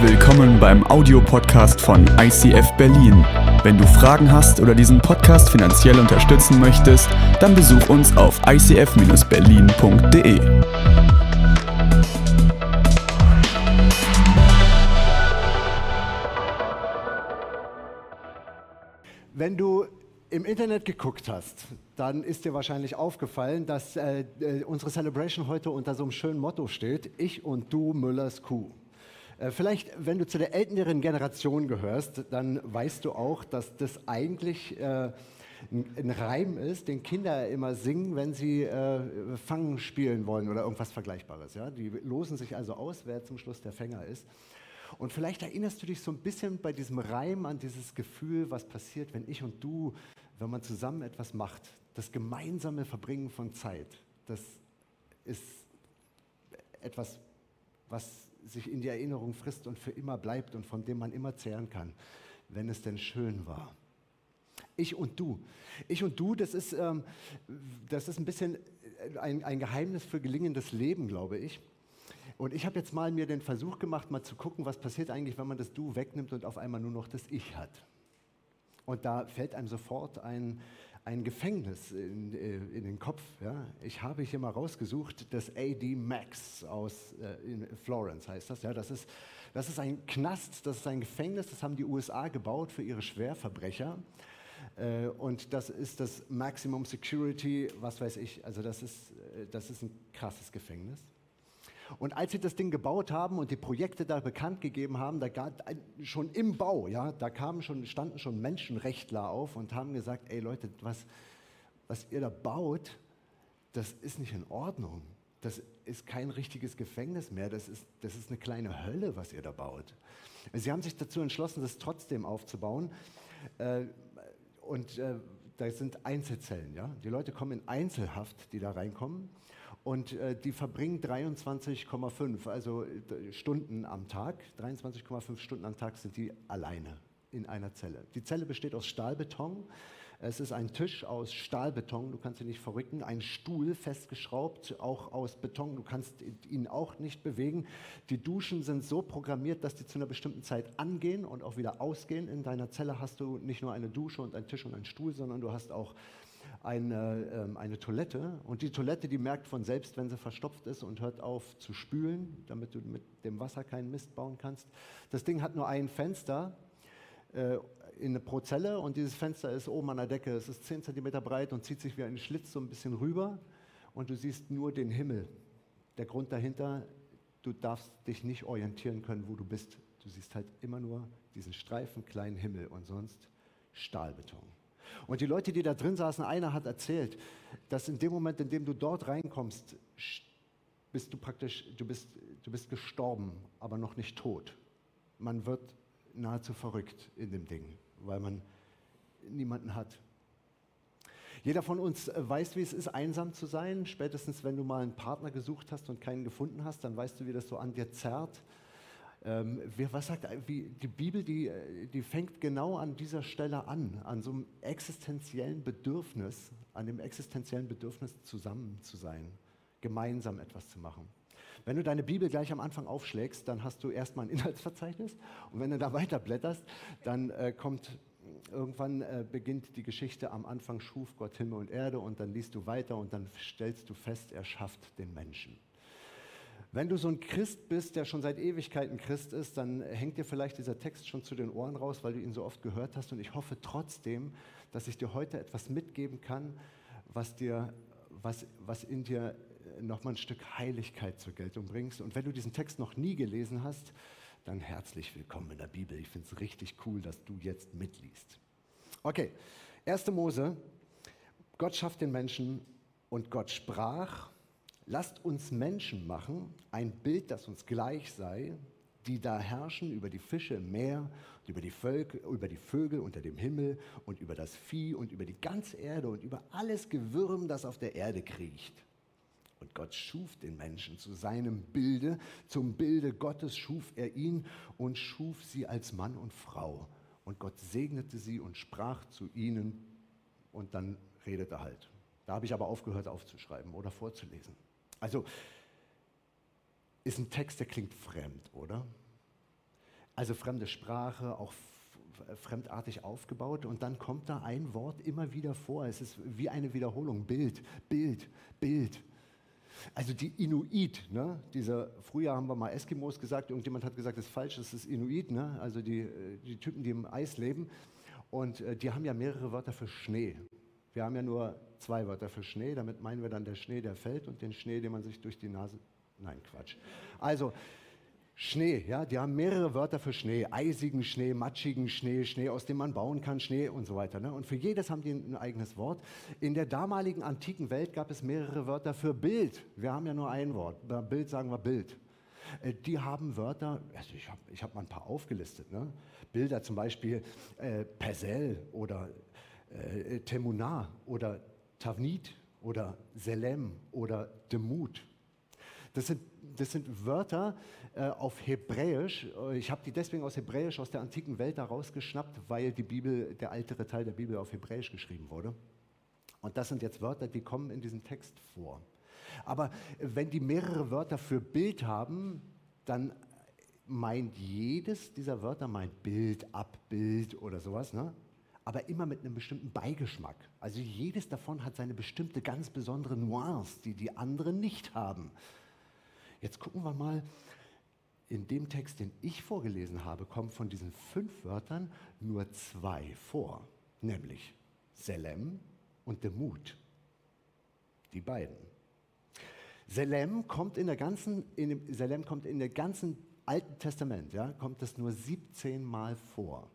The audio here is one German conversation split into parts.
Willkommen beim Audiopodcast von ICF Berlin. Wenn du Fragen hast oder diesen Podcast finanziell unterstützen möchtest, dann besuch uns auf icf-berlin.de. Wenn du im Internet geguckt hast, dann ist dir wahrscheinlich aufgefallen, dass äh, äh, unsere Celebration heute unter so einem schönen Motto steht: Ich und du Müllers Kuh. Äh, vielleicht, wenn du zu der älteren Generation gehörst, dann weißt du auch, dass das eigentlich äh, ein Reim ist, den Kinder immer singen, wenn sie äh, Fangen spielen wollen oder irgendwas Vergleichbares. Ja? Die losen sich also aus, wer zum Schluss der Fänger ist. Und vielleicht erinnerst du dich so ein bisschen bei diesem Reim an dieses Gefühl, was passiert, wenn ich und du, wenn man zusammen etwas macht, das gemeinsame Verbringen von Zeit, das ist etwas, was sich in die Erinnerung frisst und für immer bleibt und von dem man immer zehren kann, wenn es denn schön war. Ich und du. Ich und du, das ist, ähm, das ist ein bisschen ein, ein Geheimnis für gelingendes Leben, glaube ich. Und ich habe jetzt mal mir den Versuch gemacht, mal zu gucken, was passiert eigentlich, wenn man das Du wegnimmt und auf einmal nur noch das Ich hat. Und da fällt einem sofort ein, ein Gefängnis in, äh, in den Kopf. Ja? Ich habe hier mal rausgesucht, das AD Max aus äh, Florence heißt das. Ja? Das, ist, das ist ein Knast, das ist ein Gefängnis, das haben die USA gebaut für ihre Schwerverbrecher. Äh, und das ist das Maximum Security, was weiß ich. Also das ist, äh, das ist ein krasses Gefängnis. Und als sie das Ding gebaut haben und die Projekte da bekannt gegeben haben, da gab, schon im Bau, ja, da kamen schon, standen schon Menschenrechtler auf und haben gesagt, ey Leute, was, was ihr da baut, das ist nicht in Ordnung. Das ist kein richtiges Gefängnis mehr, das ist, das ist eine kleine Hölle, was ihr da baut. Sie haben sich dazu entschlossen, das trotzdem aufzubauen. Äh, und äh, da sind Einzelzellen, ja. Die Leute kommen in Einzelhaft, die da reinkommen. Und äh, die verbringen 23,5 also äh, Stunden am Tag. 23,5 Stunden am Tag sind die alleine in einer Zelle. Die Zelle besteht aus Stahlbeton. Es ist ein Tisch aus Stahlbeton, du kannst ihn nicht verrücken, ein Stuhl festgeschraubt, auch aus Beton, du kannst ihn auch nicht bewegen. Die Duschen sind so programmiert, dass die zu einer bestimmten Zeit angehen und auch wieder ausgehen. In deiner Zelle hast du nicht nur eine Dusche und einen Tisch und einen Stuhl, sondern du hast auch eine, ähm, eine Toilette und die Toilette, die merkt von selbst, wenn sie verstopft ist und hört auf zu spülen, damit du mit dem Wasser keinen Mist bauen kannst. Das Ding hat nur ein Fenster äh, in eine pro Zelle und dieses Fenster ist oben an der Decke. Es ist 10 cm breit und zieht sich wie ein Schlitz so ein bisschen rüber und du siehst nur den Himmel. Der Grund dahinter, du darfst dich nicht orientieren können, wo du bist. Du siehst halt immer nur diesen Streifen kleinen Himmel und sonst Stahlbeton. Und die Leute, die da drin saßen, einer hat erzählt, dass in dem Moment, in dem du dort reinkommst, bist du praktisch, du bist, du bist gestorben, aber noch nicht tot. Man wird nahezu verrückt in dem Ding, weil man niemanden hat. Jeder von uns weiß, wie es ist, einsam zu sein. Spätestens, wenn du mal einen Partner gesucht hast und keinen gefunden hast, dann weißt du, wie das so an dir zerrt. Ähm, was sagt wie, die Bibel, die, die fängt genau an dieser Stelle an, an so einem existenziellen Bedürfnis, an dem existenziellen Bedürfnis zusammen zu sein, gemeinsam etwas zu machen. Wenn du deine Bibel gleich am Anfang aufschlägst, dann hast du erstmal ein Inhaltsverzeichnis und wenn du da weiter blätterst, dann äh, kommt irgendwann äh, beginnt die Geschichte am Anfang schuf Gott Himmel und Erde und dann liest du weiter und dann stellst du fest, er schafft den Menschen. Wenn du so ein Christ bist, der schon seit Ewigkeiten Christ ist, dann hängt dir vielleicht dieser Text schon zu den Ohren raus, weil du ihn so oft gehört hast. Und ich hoffe trotzdem, dass ich dir heute etwas mitgeben kann, was, dir, was, was in dir nochmal ein Stück Heiligkeit zur Geltung bringst. Und wenn du diesen Text noch nie gelesen hast, dann herzlich willkommen in der Bibel. Ich finde es richtig cool, dass du jetzt mitliest. Okay, 1. Mose. Gott schafft den Menschen und Gott sprach, Lasst uns Menschen machen, ein Bild, das uns gleich sei, die da herrschen über die Fische im Meer, über die, Völker, über die Vögel unter dem Himmel und über das Vieh und über die ganze Erde und über alles Gewürm, das auf der Erde kriecht. Und Gott schuf den Menschen zu seinem Bilde, zum Bilde Gottes schuf er ihn und schuf sie als Mann und Frau. Und Gott segnete sie und sprach zu ihnen und dann redete halt. Da habe ich aber aufgehört aufzuschreiben oder vorzulesen. Also ist ein Text, der klingt fremd, oder? Also fremde Sprache, auch fremdartig aufgebaut und dann kommt da ein Wort immer wieder vor. Es ist wie eine Wiederholung. Bild, Bild, Bild. Also die Inuit, ne? Dieser, früher haben wir mal Eskimos gesagt, irgendjemand hat gesagt, das ist falsch, das ist Inuit, ne? also die, die Typen, die im Eis leben. Und äh, die haben ja mehrere Wörter für Schnee. Wir haben ja nur zwei Wörter für Schnee, damit meinen wir dann der Schnee, der fällt und den Schnee, den man sich durch die Nase. Nein, Quatsch. Also Schnee, ja, die haben mehrere Wörter für Schnee, eisigen Schnee, matschigen Schnee, Schnee, aus dem man bauen kann, Schnee und so weiter. Ne? Und für jedes haben die ein eigenes Wort. In der damaligen antiken Welt gab es mehrere Wörter für Bild. Wir haben ja nur ein Wort. Bei Bild sagen wir Bild. Äh, die haben Wörter, also ich habe ich hab mal ein paar aufgelistet. Ne? Bilder zum Beispiel äh, Persel oder äh, Temunah oder Tavnit oder Selem oder Demut. Das sind, das sind Wörter äh, auf Hebräisch. Ich habe die deswegen aus Hebräisch, aus der antiken Welt da rausgeschnappt, weil die Bibel, der ältere Teil der Bibel auf Hebräisch geschrieben wurde. Und das sind jetzt Wörter, die kommen in diesem Text vor. Aber wenn die mehrere Wörter für Bild haben, dann meint jedes dieser Wörter meint Bild, Abbild oder sowas. Ne? Aber immer mit einem bestimmten Beigeschmack. Also jedes davon hat seine bestimmte ganz besondere Nuance, die die anderen nicht haben. Jetzt gucken wir mal, in dem Text, den ich vorgelesen habe, kommen von diesen fünf Wörtern nur zwei vor, nämlich Selem und Demut. Die beiden. Selem kommt in der ganzen, in dem, Selem kommt in der ganzen Alten Testament, ja, kommt das nur 17 Mal vor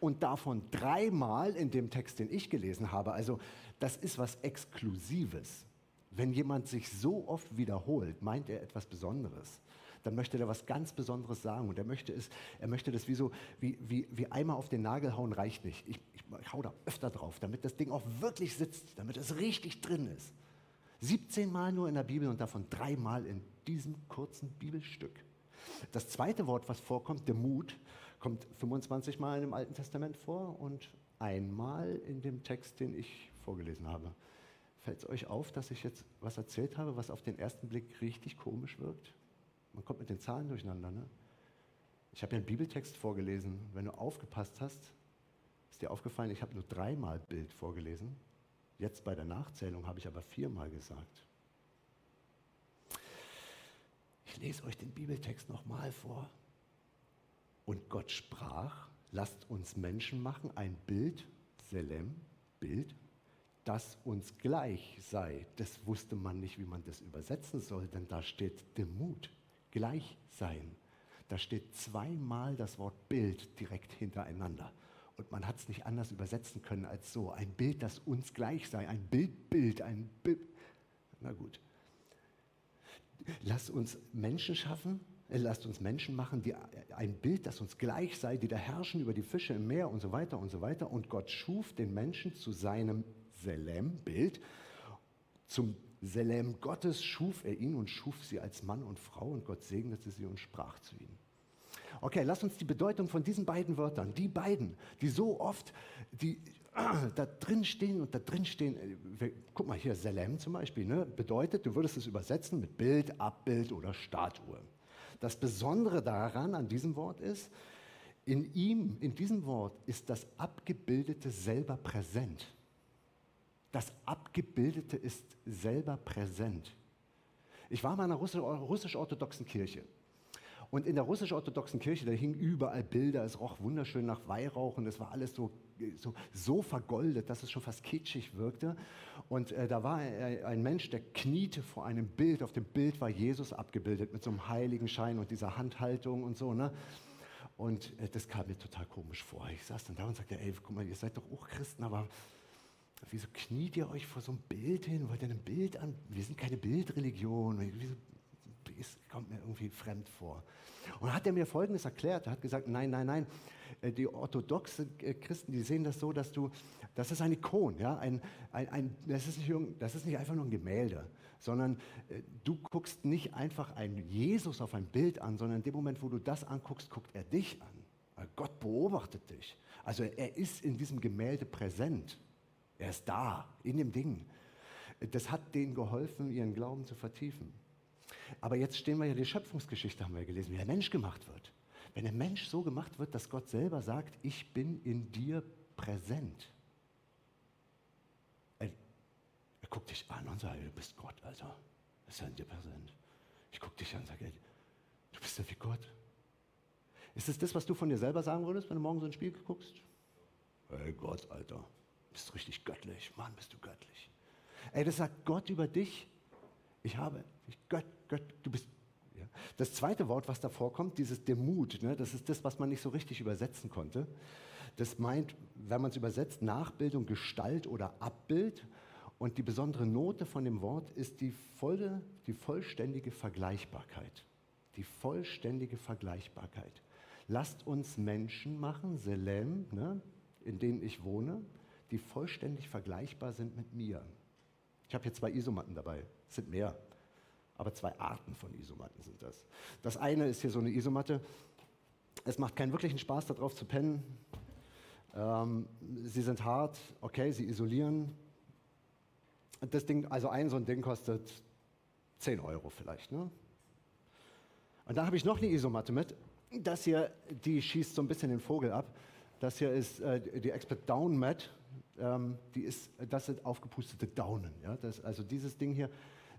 und davon dreimal in dem Text, den ich gelesen habe. Also das ist was Exklusives. Wenn jemand sich so oft wiederholt, meint er etwas Besonderes. Dann möchte er was ganz Besonderes sagen und er möchte, es, er möchte das wie so, wie, wie, wie einmal auf den Nagel hauen reicht nicht. Ich, ich, ich hau da öfter drauf, damit das Ding auch wirklich sitzt, damit es richtig drin ist. 17 Mal nur in der Bibel und davon dreimal in diesem kurzen Bibelstück. Das zweite Wort, was vorkommt, der Mut, kommt 25 Mal im Alten Testament vor und einmal in dem Text, den ich vorgelesen habe. Fällt es euch auf, dass ich jetzt was erzählt habe, was auf den ersten Blick richtig komisch wirkt? Man kommt mit den Zahlen durcheinander. Ne? Ich habe ja einen Bibeltext vorgelesen. Wenn du aufgepasst hast, ist dir aufgefallen, ich habe nur dreimal Bild vorgelesen. Jetzt bei der Nachzählung habe ich aber viermal gesagt. Ich lese euch den Bibeltext nochmal vor. Und Gott sprach, lasst uns Menschen machen, ein Bild, Selem, Bild, das uns gleich sei. Das wusste man nicht, wie man das übersetzen soll, denn da steht Demut, gleich sein. Da steht zweimal das Wort Bild direkt hintereinander. Und man hat es nicht anders übersetzen können als so. Ein Bild, das uns gleich sei. Ein Bildbild, ein Bild. Na gut. Lass uns Menschen schaffen, lasst uns Menschen machen, die ein Bild, das uns gleich sei, die da herrschen über die Fische im Meer und so weiter und so weiter. Und Gott schuf den Menschen zu seinem Selem-Bild. Zum Selem Gottes schuf er ihn und schuf sie als Mann und Frau und Gott segnete sie und sprach zu ihnen. Okay, lass uns die Bedeutung von diesen beiden Wörtern, die beiden, die so oft, die da drin stehen und da drin stehen, äh, guck mal hier, Selem zum Beispiel, ne, bedeutet, du würdest es übersetzen mit Bild, Abbild oder Statue. Das Besondere daran, an diesem Wort ist, in ihm, in diesem Wort ist das Abgebildete selber präsent. Das Abgebildete ist selber präsent. Ich war mal in einer russisch-orthodoxen Kirche. Und in der russisch-orthodoxen Kirche, da hingen überall Bilder, es roch wunderschön nach Weihrauch und es war alles so, so, so vergoldet, dass es schon fast kitschig wirkte. Und äh, da war äh, ein Mensch, der kniete vor einem Bild. Auf dem Bild war Jesus abgebildet mit so einem heiligen Schein und dieser Handhaltung und so. Ne? Und äh, das kam mir total komisch vor. Ich saß dann da und sagte, ey, guck mal, ihr seid doch auch Christen, aber wieso kniet ihr euch vor so einem Bild hin? Wollt ihr ein Bild an? Wir sind keine Bildreligion. Wieso ist, kommt mir irgendwie fremd vor. Und hat er mir Folgendes erklärt. Er hat gesagt, nein, nein, nein, äh, die orthodoxen äh, Christen, die sehen das so, dass du, das ist ein Ikon, ja, ein, ein, ein, das, ist nicht, das ist nicht einfach nur ein Gemälde, sondern äh, du guckst nicht einfach einen Jesus auf ein Bild an, sondern in dem Moment, wo du das anguckst, guckt er dich an. Gott beobachtet dich. Also er ist in diesem Gemälde präsent. Er ist da, in dem Ding. Das hat denen geholfen, ihren Glauben zu vertiefen. Aber jetzt stehen wir ja, die Schöpfungsgeschichte haben wir gelesen, wie der Mensch gemacht wird. Wenn der Mensch so gemacht wird, dass Gott selber sagt, ich bin in dir präsent. Er, er guckt dich an und sagt, du bist Gott, Alter. Das ist ja in dir präsent. Ich gucke dich an und sage, du bist ja wie Gott. Ist es das, was du von dir selber sagen würdest, wenn du morgen so ein Spiel guckst? Hey Gott, Alter, bist richtig göttlich. Mann, bist du göttlich. Ey, das sagt Gott über dich. Ich habe, ich, Gott, Gott, du bist. Ja. Das zweite Wort, was da vorkommt, dieses Demut, ne, das ist das, was man nicht so richtig übersetzen konnte. Das meint, wenn man es übersetzt, Nachbildung, Gestalt oder Abbild. Und die besondere Note von dem Wort ist die, volle, die vollständige Vergleichbarkeit. Die vollständige Vergleichbarkeit. Lasst uns Menschen machen, Selem, ne, in denen ich wohne, die vollständig vergleichbar sind mit mir. Ich habe hier zwei Isomatten dabei, es sind mehr, aber zwei Arten von Isomatten sind das. Das eine ist hier so eine Isomatte. Es macht keinen wirklichen Spaß, darauf zu pennen. Ähm, sie sind hart, okay, sie isolieren. Das Ding, also ein so ein Ding kostet 10 Euro vielleicht. Ne? Und da habe ich noch eine Isomatte mit. Das hier, die schießt so ein bisschen den Vogel ab. Das hier ist äh, die Expert Down Mat. Ähm, die ist, das sind aufgepustete Daunen. Ja? Das, also dieses Ding hier,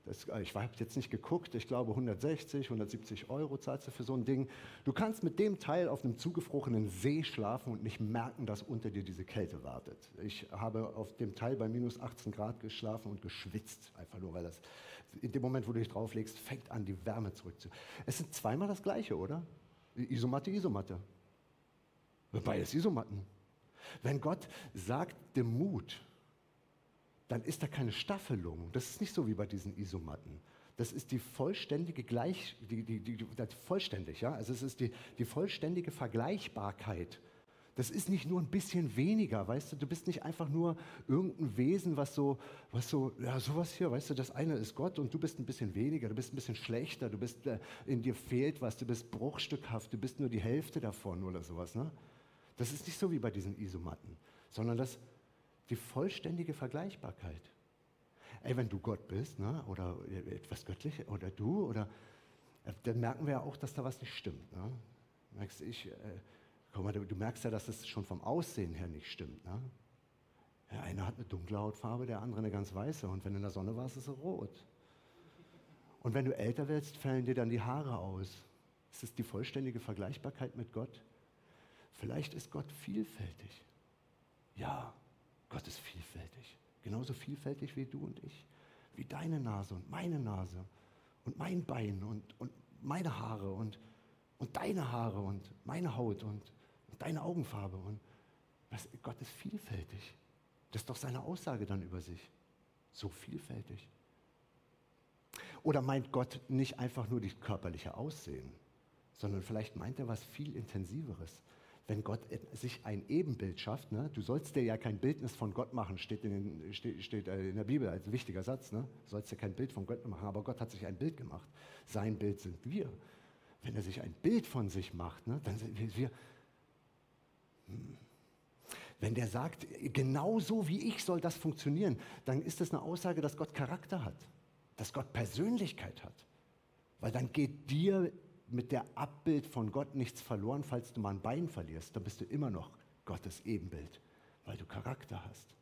das, äh, ich habe jetzt nicht geguckt, ich glaube 160, 170 Euro zahlst du für so ein Ding. Du kannst mit dem Teil auf einem zugefrorenen See schlafen und nicht merken, dass unter dir diese Kälte wartet. Ich habe auf dem Teil bei minus 18 Grad geschlafen und geschwitzt, einfach nur, weil das in dem Moment, wo du dich drauflegst, fängt an, die Wärme zurückzu. Es sind zweimal das Gleiche, oder? Isomatte, Isomatte. Beides Isomatten. Wenn Gott sagt, dem Mut, dann ist da keine Staffelung. Das ist nicht so wie bei diesen Isomatten. Das ist die vollständige Gleich, die, die, die, vollständig, ja. Also es ist die, die vollständige Vergleichbarkeit das ist nicht nur ein bisschen weniger, weißt du, du bist nicht einfach nur irgendein Wesen, was so, was so, ja, sowas hier, weißt du, das eine ist Gott und du bist ein bisschen weniger, du bist ein bisschen schlechter, du bist, äh, in dir fehlt was, du bist bruchstückhaft, du bist nur die Hälfte davon oder sowas, ne? Das ist nicht so wie bei diesen Isomatten, sondern das, die vollständige Vergleichbarkeit. Ey, wenn du Gott bist, ne, oder etwas Göttliches, oder du, oder, äh, dann merken wir ja auch, dass da was nicht stimmt, ne? Merkst ich, äh, Guck mal, du, du merkst ja, dass es schon vom Aussehen her nicht stimmt. Ne? Der eine hat eine dunkle Hautfarbe, der andere eine ganz weiße. Und wenn in der Sonne warst, ist er rot. Und wenn du älter wirst, fallen dir dann die Haare aus. Ist es die vollständige Vergleichbarkeit mit Gott? Vielleicht ist Gott vielfältig. Ja, Gott ist vielfältig. Genauso vielfältig wie du und ich. Wie deine Nase und meine Nase und mein Bein und, und meine Haare und, und deine Haare und meine Haut und deine Augenfarbe. Und was, Gott ist vielfältig. Das ist doch seine Aussage dann über sich. So vielfältig. Oder meint Gott nicht einfach nur die körperliche Aussehen, sondern vielleicht meint er was viel intensiveres. Wenn Gott sich ein Ebenbild schafft, ne, du sollst dir ja kein Bildnis von Gott machen, steht in, steht, steht äh, in der Bibel als wichtiger Satz. Ne? Du sollst dir kein Bild von Gott machen, aber Gott hat sich ein Bild gemacht. Sein Bild sind wir. Wenn er sich ein Bild von sich macht, ne, dann sind wir, wenn der sagt, genau so wie ich soll das funktionieren, dann ist das eine Aussage, dass Gott Charakter hat, dass Gott Persönlichkeit hat. Weil dann geht dir mit der Abbild von Gott nichts verloren, falls du mal ein Bein verlierst. Dann bist du immer noch Gottes Ebenbild, weil du Charakter hast.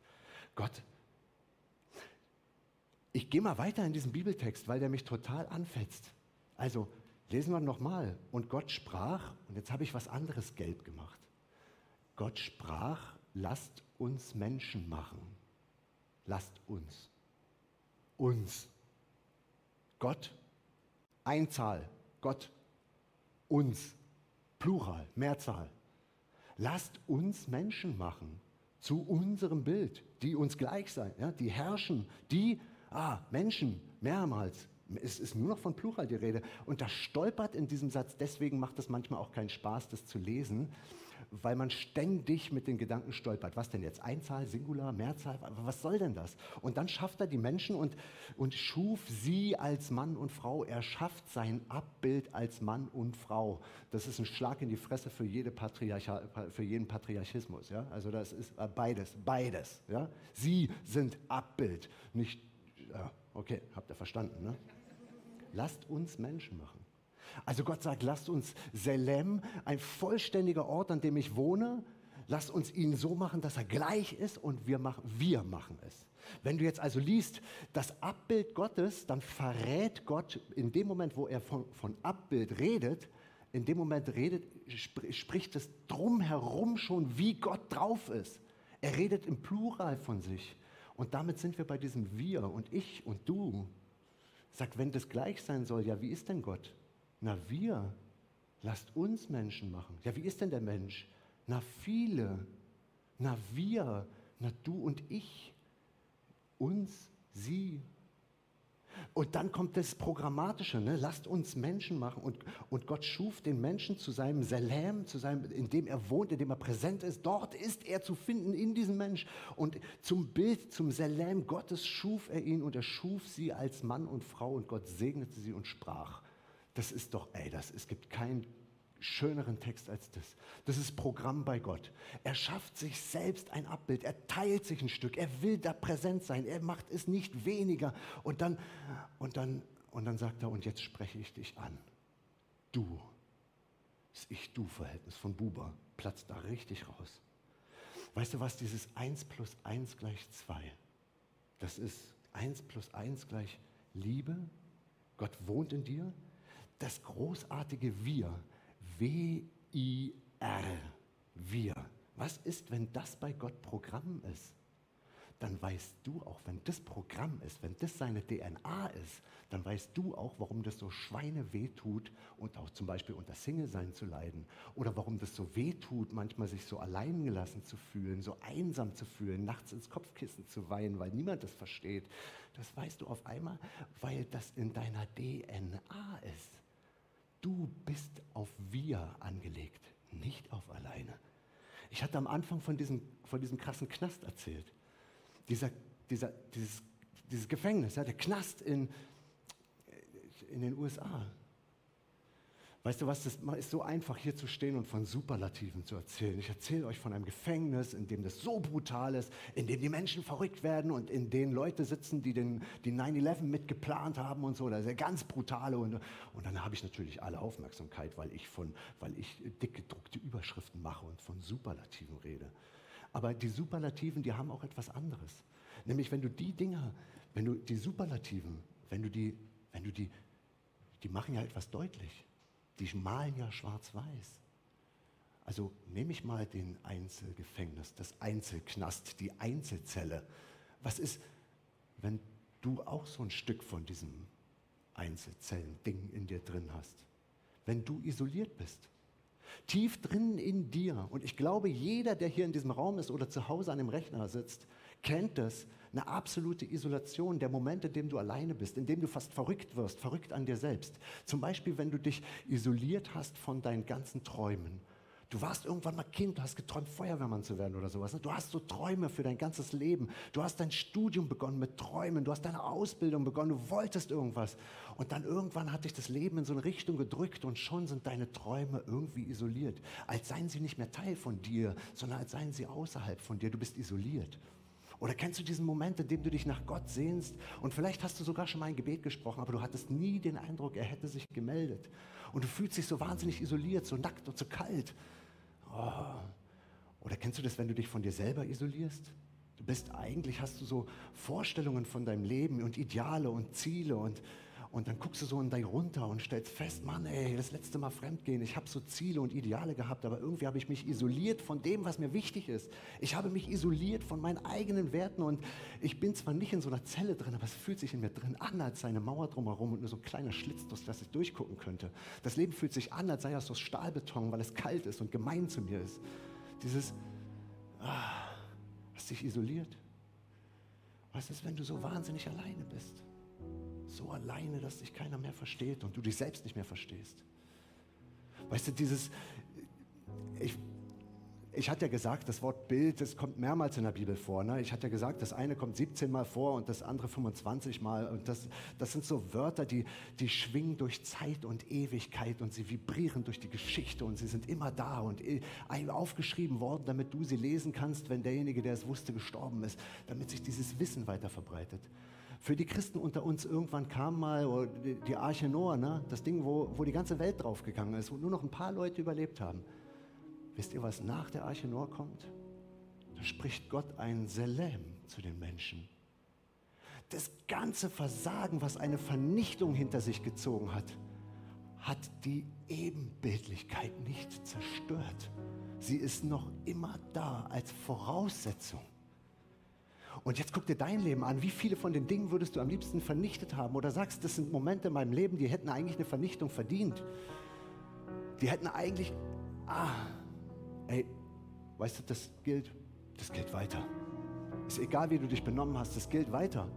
Gott, ich gehe mal weiter in diesen Bibeltext, weil der mich total anfetzt. Also lesen wir nochmal. Und Gott sprach, und jetzt habe ich was anderes gelb gemacht. Gott sprach, lasst uns Menschen machen. Lasst uns. Uns. Gott, Einzahl. Gott, uns. Plural, Mehrzahl. Lasst uns Menschen machen. Zu unserem Bild, die uns gleich sein, ja, die herrschen, die, ah, Menschen, mehrmals, es ist nur noch von Plural die Rede. Und das stolpert in diesem Satz, deswegen macht es manchmal auch keinen Spaß, das zu lesen, weil man ständig mit den Gedanken stolpert. Was denn jetzt? Einzahl, Singular, Mehrzahl? Was soll denn das? Und dann schafft er die Menschen und, und schuf sie als Mann und Frau. Er schafft sein Abbild als Mann und Frau. Das ist ein Schlag in die Fresse für, jede Patriarcha, für jeden Patriarchismus. Ja? Also das ist äh, beides, beides. Ja? Sie sind Abbild, nicht... Okay, habt ihr verstanden. Ne? Lasst uns Menschen machen. Also Gott sagt, lasst uns Selem, ein vollständiger Ort, an dem ich wohne, lasst uns ihn so machen, dass er gleich ist und wir machen, wir machen es. Wenn du jetzt also liest, das Abbild Gottes, dann verrät Gott in dem Moment, wo er von, von Abbild redet, in dem Moment redet, spricht es drumherum schon, wie Gott drauf ist. Er redet im Plural von sich. Und damit sind wir bei diesem Wir und ich und du. Sagt, wenn das gleich sein soll, ja, wie ist denn Gott? Na, wir. Lasst uns Menschen machen. Ja, wie ist denn der Mensch? Na, viele. Na, wir. Na, du und ich uns, sie. Und dann kommt das Programmatische, ne? lasst uns Menschen machen. Und, und Gott schuf den Menschen zu seinem Salam, zu seinem, in dem er wohnt, in dem er präsent ist. Dort ist er zu finden, in diesem Mensch. Und zum Bild, zum Salam Gottes schuf er ihn und er schuf sie als Mann und Frau und Gott segnete sie und sprach. Das ist doch, ey, das, es gibt kein schöneren Text als das. Das ist Programm bei Gott. Er schafft sich selbst ein Abbild, er teilt sich ein Stück, er will da präsent sein, er macht es nicht weniger. Und dann, und dann, und dann sagt er, und jetzt spreche ich dich an. Du. Das Ich-Du-Verhältnis von Buber platzt da richtig raus. Weißt du was, dieses 1 plus 1 gleich 2, das ist 1 plus 1 gleich Liebe, Gott wohnt in dir, das großartige Wir, W-I-R, wir. Was ist, wenn das bei Gott Programm ist? Dann weißt du auch, wenn das Programm ist, wenn das seine DNA ist, dann weißt du auch, warum das so Schweine wehtut und auch zum Beispiel unter Single-Sein zu leiden. Oder warum das so wehtut, manchmal sich so allein gelassen zu fühlen, so einsam zu fühlen, nachts ins Kopfkissen zu weinen, weil niemand das versteht. Das weißt du auf einmal, weil das in deiner DNA ist. Du bist auf wir angelegt, nicht auf alleine. Ich hatte am Anfang von diesem, von diesem krassen Knast erzählt. Dieser, dieser, dieses, dieses Gefängnis, ja, der Knast in, in den USA. Weißt du was, das ist so einfach hier zu stehen und von Superlativen zu erzählen. Ich erzähle euch von einem Gefängnis, in dem das so brutal ist, in dem die Menschen verrückt werden und in dem Leute sitzen, die den, die 9-11 mitgeplant haben und so. Das ist ja ganz brutale. Und, und dann habe ich natürlich alle Aufmerksamkeit, weil ich, von, weil ich dick gedruckte Überschriften mache und von Superlativen rede. Aber die Superlativen, die haben auch etwas anderes. Nämlich, wenn du die Dinger, wenn du die Superlativen, wenn du die, wenn du die, die machen ja etwas deutlich die malen ja schwarz-weiß. Also nehme ich mal den Einzelgefängnis, das Einzelknast, die Einzelzelle. Was ist, wenn du auch so ein Stück von diesem Einzelzellen-Ding in dir drin hast? Wenn du isoliert bist, tief drin in dir. Und ich glaube, jeder, der hier in diesem Raum ist oder zu Hause an dem Rechner sitzt, kennt das, eine absolute Isolation, der Moment, in dem du alleine bist, in dem du fast verrückt wirst, verrückt an dir selbst. Zum Beispiel, wenn du dich isoliert hast von deinen ganzen Träumen. Du warst irgendwann mal Kind, du hast geträumt, Feuerwehrmann zu werden oder sowas. Ne? Du hast so Träume für dein ganzes Leben. Du hast dein Studium begonnen mit Träumen. Du hast deine Ausbildung begonnen. Du wolltest irgendwas. Und dann irgendwann hat dich das Leben in so eine Richtung gedrückt und schon sind deine Träume irgendwie isoliert. Als seien sie nicht mehr Teil von dir, sondern als seien sie außerhalb von dir. Du bist isoliert. Oder kennst du diesen Moment, in dem du dich nach Gott sehnst und vielleicht hast du sogar schon mal ein Gebet gesprochen, aber du hattest nie den Eindruck, er hätte sich gemeldet. Und du fühlst dich so wahnsinnig isoliert, so nackt und so kalt. Oh. Oder kennst du das, wenn du dich von dir selber isolierst? Du bist eigentlich, hast du so Vorstellungen von deinem Leben und Ideale und Ziele und und dann guckst du so in dich runter und stellst fest, Mann, ey, das letzte Mal fremdgehen, ich habe so Ziele und Ideale gehabt, aber irgendwie habe ich mich isoliert von dem, was mir wichtig ist. Ich habe mich isoliert von meinen eigenen Werten und ich bin zwar nicht in so einer Zelle drin, aber es fühlt sich in mir drin an, als sei eine Mauer drumherum und nur so ein kleiner Schlitz, durch das ich durchgucken könnte. Das Leben fühlt sich an, als sei es aus Stahlbeton, weil es kalt ist und gemein zu mir ist. Dieses, ah, hast dich isoliert. Was ist, wenn du so wahnsinnig alleine bist? So alleine, dass dich keiner mehr versteht und du dich selbst nicht mehr verstehst. Weißt du, dieses, ich, ich hatte ja gesagt, das Wort Bild, das kommt mehrmals in der Bibel vor. Ne? Ich hatte ja gesagt, das eine kommt 17 Mal vor und das andere 25 Mal. Und das, das sind so Wörter, die, die schwingen durch Zeit und Ewigkeit und sie vibrieren durch die Geschichte und sie sind immer da und aufgeschrieben worden, damit du sie lesen kannst, wenn derjenige, der es wusste, gestorben ist, damit sich dieses Wissen weiter verbreitet. Für die Christen unter uns irgendwann kam mal die Arche Noah, ne? das Ding, wo, wo die ganze Welt draufgegangen ist, wo nur noch ein paar Leute überlebt haben. Wisst ihr, was nach der Arche Noah kommt? Da spricht Gott ein Selem zu den Menschen. Das ganze Versagen, was eine Vernichtung hinter sich gezogen hat, hat die Ebenbildlichkeit nicht zerstört. Sie ist noch immer da als Voraussetzung. Und jetzt guck dir dein Leben an. Wie viele von den Dingen würdest du am liebsten vernichtet haben? Oder sagst, das sind Momente in meinem Leben, die hätten eigentlich eine Vernichtung verdient. Die hätten eigentlich, ah, Ey, weißt du, das gilt, das gilt weiter. Ist egal, wie du dich benommen hast, das gilt weiter.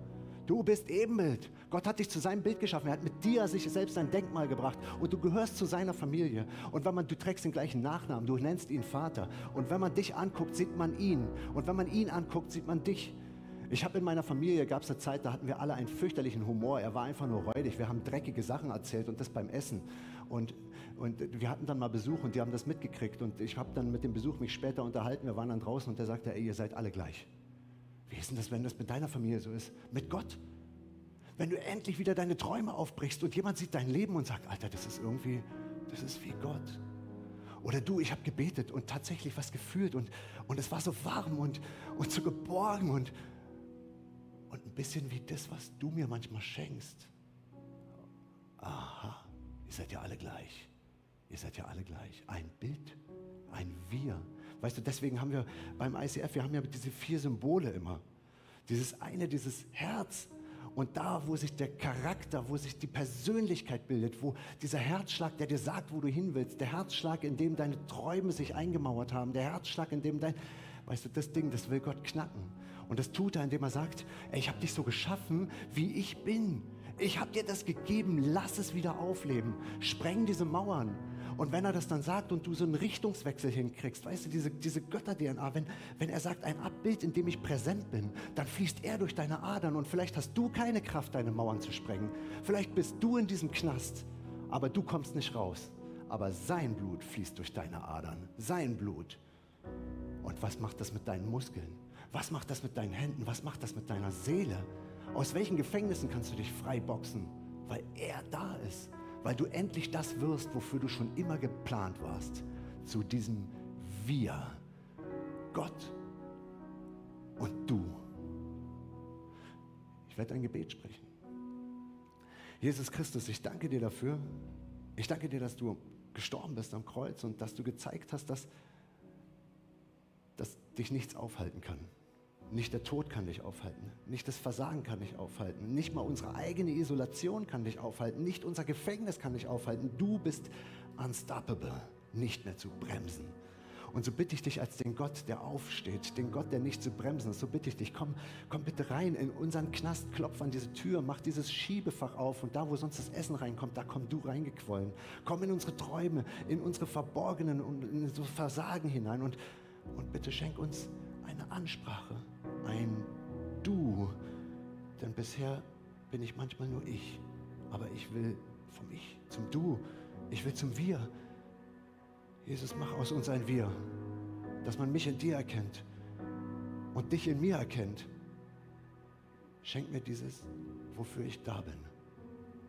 Du bist Ebenbild. Gott hat dich zu seinem Bild geschaffen. Er hat mit dir sich selbst ein Denkmal gebracht und du gehörst zu seiner Familie. Und wenn man, du trägst den gleichen Nachnamen, du nennst ihn Vater. Und wenn man dich anguckt, sieht man ihn. Und wenn man ihn anguckt, sieht man dich. Ich habe in meiner Familie, gab es eine Zeit, da hatten wir alle einen fürchterlichen Humor. Er war einfach nur räudig. Wir haben dreckige Sachen erzählt und das beim Essen. Und und wir hatten dann mal Besuch und die haben das mitgekriegt. Und ich habe dann mit dem Besuch mich später unterhalten. Wir waren dann draußen und der sagte, ey, ihr seid alle gleich. Wie ist denn das, wenn das mit deiner Familie so ist? Mit Gott? Wenn du endlich wieder deine Träume aufbrichst und jemand sieht dein Leben und sagt, Alter, das ist irgendwie, das ist wie Gott. Oder du, ich habe gebetet und tatsächlich was gefühlt und, und es war so warm und, und so geborgen und, und ein bisschen wie das, was du mir manchmal schenkst. Aha, ihr seid ja alle gleich. Ihr seid ja alle gleich. Ein Bild, ein Wir. Weißt du, deswegen haben wir beim ICF, wir haben ja diese vier Symbole immer. Dieses eine, dieses Herz. Und da, wo sich der Charakter, wo sich die Persönlichkeit bildet, wo dieser Herzschlag, der dir sagt, wo du hin willst, der Herzschlag, in dem deine Träume sich eingemauert haben, der Herzschlag, in dem dein, weißt du, das Ding, das will Gott knacken. Und das tut er, indem er sagt, ey, ich habe dich so geschaffen, wie ich bin. Ich habe dir das gegeben, lass es wieder aufleben. Spreng diese Mauern. Und wenn er das dann sagt und du so einen Richtungswechsel hinkriegst, weißt du, diese, diese Götter-DNA, wenn, wenn er sagt, ein Abbild, in dem ich präsent bin, dann fließt er durch deine Adern und vielleicht hast du keine Kraft, deine Mauern zu sprengen. Vielleicht bist du in diesem Knast, aber du kommst nicht raus. Aber sein Blut fließt durch deine Adern. Sein Blut. Und was macht das mit deinen Muskeln? Was macht das mit deinen Händen? Was macht das mit deiner Seele? Aus welchen Gefängnissen kannst du dich frei boxen? Weil er da ist weil du endlich das wirst, wofür du schon immer geplant warst, zu diesem Wir, Gott und du. Ich werde ein Gebet sprechen. Jesus Christus, ich danke dir dafür. Ich danke dir, dass du gestorben bist am Kreuz und dass du gezeigt hast, dass, dass dich nichts aufhalten kann. Nicht der Tod kann dich aufhalten, nicht das Versagen kann dich aufhalten, nicht mal unsere eigene Isolation kann dich aufhalten, nicht unser Gefängnis kann dich aufhalten. Du bist unstoppable, nicht mehr zu bremsen. Und so bitte ich dich als den Gott, der aufsteht, den Gott, der nicht zu bremsen ist, so bitte ich dich, komm, komm bitte rein in unseren Knast, klopf an diese Tür, mach dieses Schiebefach auf und da, wo sonst das Essen reinkommt, da komm du reingequollen. Komm in unsere Träume, in unsere verborgenen und in so Versagen hinein und, und bitte schenk uns eine Ansprache ein Du. Denn bisher bin ich manchmal nur ich. Aber ich will vom Ich zum Du. Ich will zum Wir. Jesus, mach aus uns ein Wir. Dass man mich in dir erkennt und dich in mir erkennt. Schenk mir dieses, wofür ich da bin.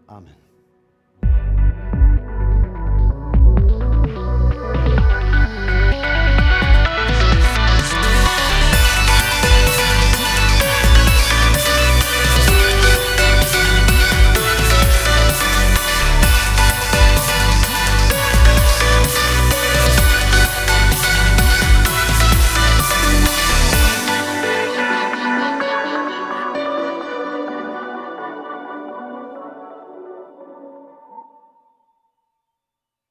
Amen.